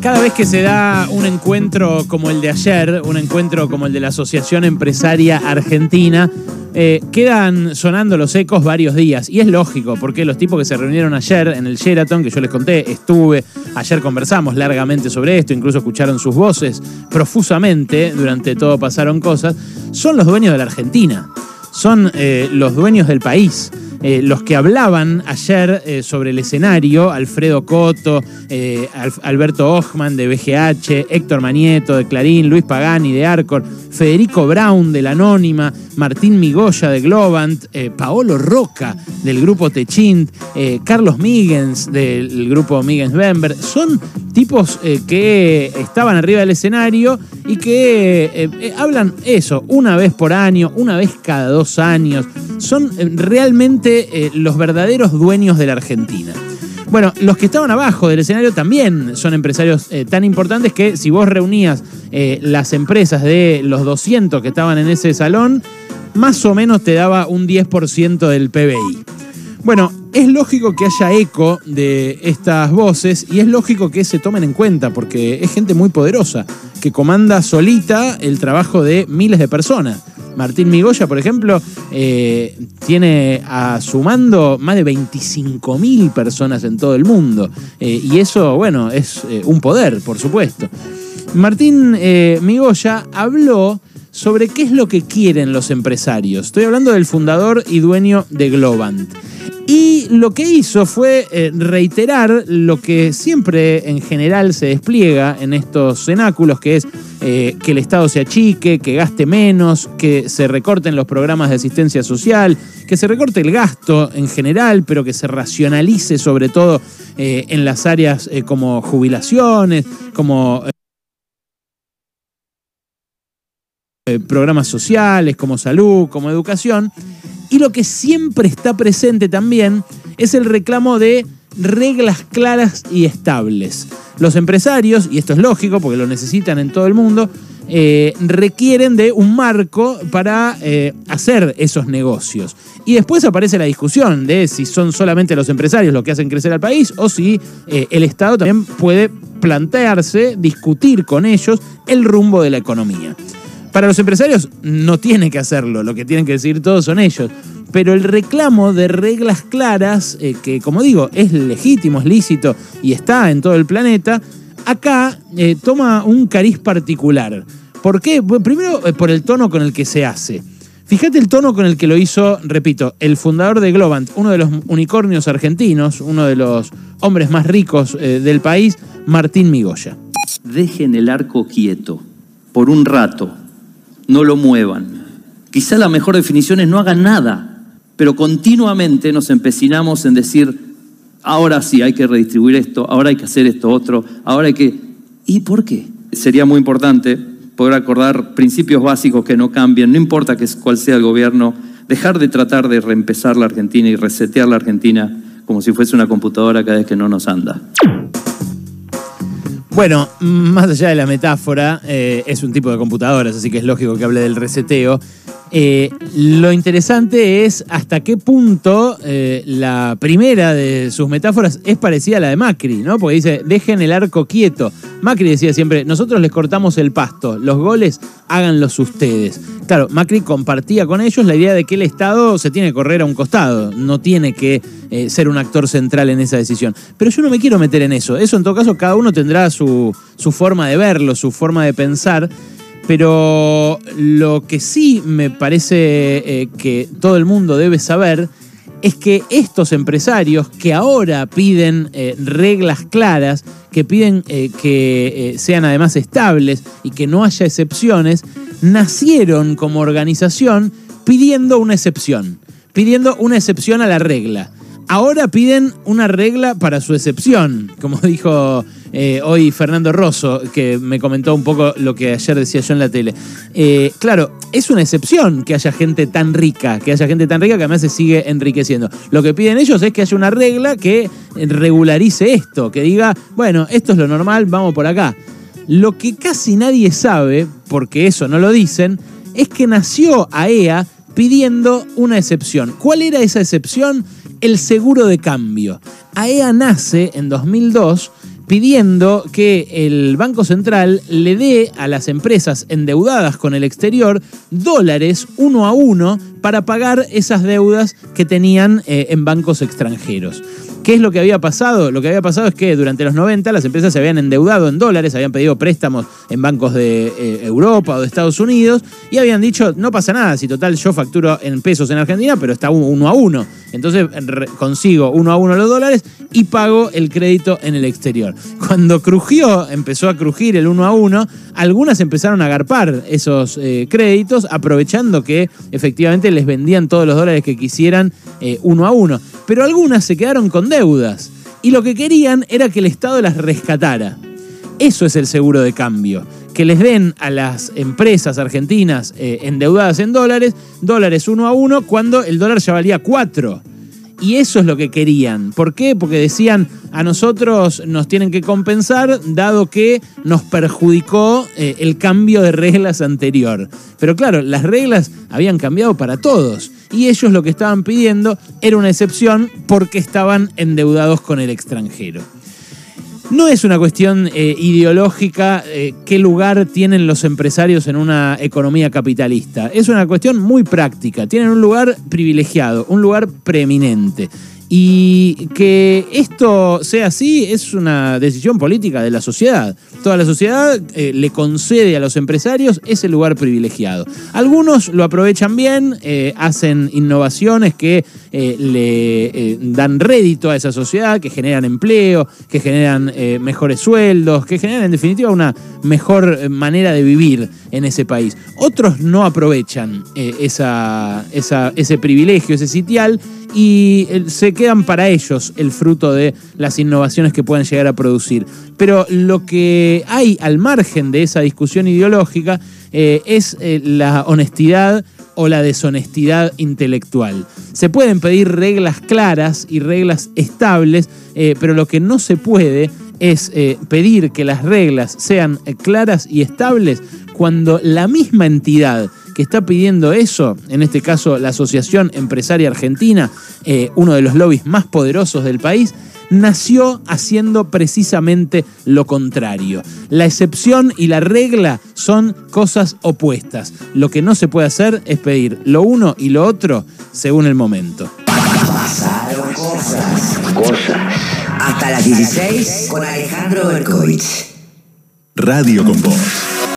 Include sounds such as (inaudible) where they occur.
Cada vez que se da un encuentro como el de ayer, un encuentro como el de la Asociación Empresaria Argentina, eh, quedan sonando los ecos varios días. Y es lógico, porque los tipos que se reunieron ayer en el Sheraton, que yo les conté, estuve, ayer conversamos largamente sobre esto, incluso escucharon sus voces profusamente, durante todo pasaron cosas, son los dueños de la Argentina, son eh, los dueños del país. Eh, los que hablaban ayer eh, sobre el escenario, Alfredo Coto, eh, Alberto Ochman de BGH, Héctor Manieto de Clarín, Luis Pagani de Arcor, Federico Brown de La Anónima, Martín Migoya de Globant, Paolo Roca del grupo Techint, Carlos Migens del grupo Migens Bember, son tipos que estaban arriba del escenario y que hablan eso, una vez por año, una vez cada dos años, son realmente eh, los verdaderos dueños de la Argentina. Bueno, los que estaban abajo del escenario también son empresarios eh, tan importantes que si vos reunías eh, las empresas de los 200 que estaban en ese salón, más o menos te daba un 10% del PBI. Bueno, es lógico que haya eco de estas voces y es lógico que se tomen en cuenta porque es gente muy poderosa que comanda solita el trabajo de miles de personas. Martín Migoya, por ejemplo, eh, tiene a su mando más de 25.000 personas en todo el mundo. Eh, y eso, bueno, es eh, un poder, por supuesto. Martín Migoya habló sobre qué es lo que quieren los empresarios. Estoy hablando del fundador y dueño de Globant. Y lo que hizo fue eh, reiterar lo que siempre en general se despliega en estos cenáculos, que es eh, que el Estado se achique, que gaste menos, que se recorten los programas de asistencia social, que se recorte el gasto en general, pero que se racionalice sobre todo eh, en las áreas como jubilaciones, como... programas sociales, como salud, como educación. Y lo que siempre está presente también es el reclamo de reglas claras y estables. Los empresarios, y esto es lógico porque lo necesitan en todo el mundo, eh, requieren de un marco para eh, hacer esos negocios. Y después aparece la discusión de si son solamente los empresarios los que hacen crecer al país o si eh, el Estado también puede plantearse, discutir con ellos el rumbo de la economía. Para los empresarios no tiene que hacerlo, lo que tienen que decir todos son ellos. Pero el reclamo de reglas claras, eh, que como digo, es legítimo, es lícito y está en todo el planeta, acá eh, toma un cariz particular. ¿Por qué? primero eh, por el tono con el que se hace. Fíjate el tono con el que lo hizo, repito, el fundador de Globant, uno de los unicornios argentinos, uno de los hombres más ricos del país, Martín Migoya. Dejen el arco quieto por un rato no lo muevan. Quizá la mejor definición es no hagan nada, pero continuamente nos empecinamos en decir, ahora sí hay que redistribuir esto, ahora hay que hacer esto otro, ahora hay que... ¿Y por qué? Sería muy importante poder acordar principios básicos que no cambien, no importa cuál sea el gobierno, dejar de tratar de reempezar la Argentina y resetear la Argentina como si fuese una computadora cada vez que no nos anda. Bueno, más allá de la metáfora, eh, es un tipo de computadoras, así que es lógico que hable del reseteo. Eh, lo interesante es hasta qué punto eh, la primera de sus metáforas es parecida a la de Macri, ¿no? Porque dice, dejen el arco quieto. Macri decía siempre, nosotros les cortamos el pasto, los goles háganlos ustedes. Claro, Macri compartía con ellos la idea de que el Estado se tiene que correr a un costado, no tiene que eh, ser un actor central en esa decisión. Pero yo no me quiero meter en eso. Eso en todo caso cada uno tendrá su, su forma de verlo, su forma de pensar. Pero lo que sí me parece eh, que todo el mundo debe saber es que estos empresarios que ahora piden eh, reglas claras, que piden eh, que sean además estables y que no haya excepciones, nacieron como organización pidiendo una excepción, pidiendo una excepción a la regla. Ahora piden una regla para su excepción, como (laughs) dijo eh, hoy Fernando Rosso, que me comentó un poco lo que ayer decía yo en la tele. Eh, claro, es una excepción que haya gente tan rica, que haya gente tan rica que además se sigue enriqueciendo. Lo que piden ellos es que haya una regla que regularice esto, que diga, bueno, esto es lo normal, vamos por acá. Lo que casi nadie sabe, porque eso no lo dicen, es que nació AEA pidiendo una excepción. ¿Cuál era esa excepción? El seguro de cambio. AEA nace en 2002 pidiendo que el Banco Central le dé a las empresas endeudadas con el exterior dólares uno a uno para pagar esas deudas que tenían eh, en bancos extranjeros. ¿Qué es lo que había pasado? Lo que había pasado es que durante los 90 las empresas se habían endeudado en dólares, habían pedido préstamos en bancos de eh, Europa o de Estados Unidos y habían dicho, no pasa nada, si total yo facturo en pesos en Argentina, pero está uno a uno. Entonces consigo uno a uno los dólares y pago el crédito en el exterior. Cuando crujió, empezó a crujir el uno a uno, algunas empezaron a agarpar esos eh, créditos aprovechando que efectivamente les vendían todos los dólares que quisieran eh, uno a uno. Pero algunas se quedaron con deudas y lo que querían era que el Estado las rescatara. Eso es el seguro de cambio. Que les den a las empresas argentinas eh, endeudadas en dólares, dólares uno a uno, cuando el dólar ya valía cuatro. Y eso es lo que querían. ¿Por qué? Porque decían, a nosotros nos tienen que compensar dado que nos perjudicó eh, el cambio de reglas anterior. Pero claro, las reglas habían cambiado para todos. Y ellos lo que estaban pidiendo era una excepción porque estaban endeudados con el extranjero. No es una cuestión eh, ideológica eh, qué lugar tienen los empresarios en una economía capitalista. Es una cuestión muy práctica. Tienen un lugar privilegiado, un lugar preeminente. Y que esto sea así es una decisión política de la sociedad. Toda la sociedad eh, le concede a los empresarios ese lugar privilegiado. Algunos lo aprovechan bien, eh, hacen innovaciones que eh, le dan rédito a esa sociedad, que generan empleo, que generan mejores sueldos, que generan en definitiva una mejor manera de vivir en ese país. Otros no aprovechan esa, ese privilegio, ese sitial, y se quedan para ellos el fruto de las innovaciones que pueden llegar a producir. Pero lo que hay al margen de esa discusión ideológica eh, es eh, la honestidad o la deshonestidad intelectual. Se pueden pedir reglas claras y reglas estables, eh, pero lo que no se puede es pedir que las reglas sean claras y estables cuando la misma entidad que está pidiendo eso, en este caso la Asociación Empresaria Argentina, eh, uno de los lobbies más poderosos del país, nació haciendo precisamente lo contrario. La excepción y la regla son cosas opuestas. Lo que no se puede hacer es pedir lo uno y lo otro según el momento. Pasaron cosas. Cosas. Hasta las 16 con Alejandro Berkovich. Radio con Voz.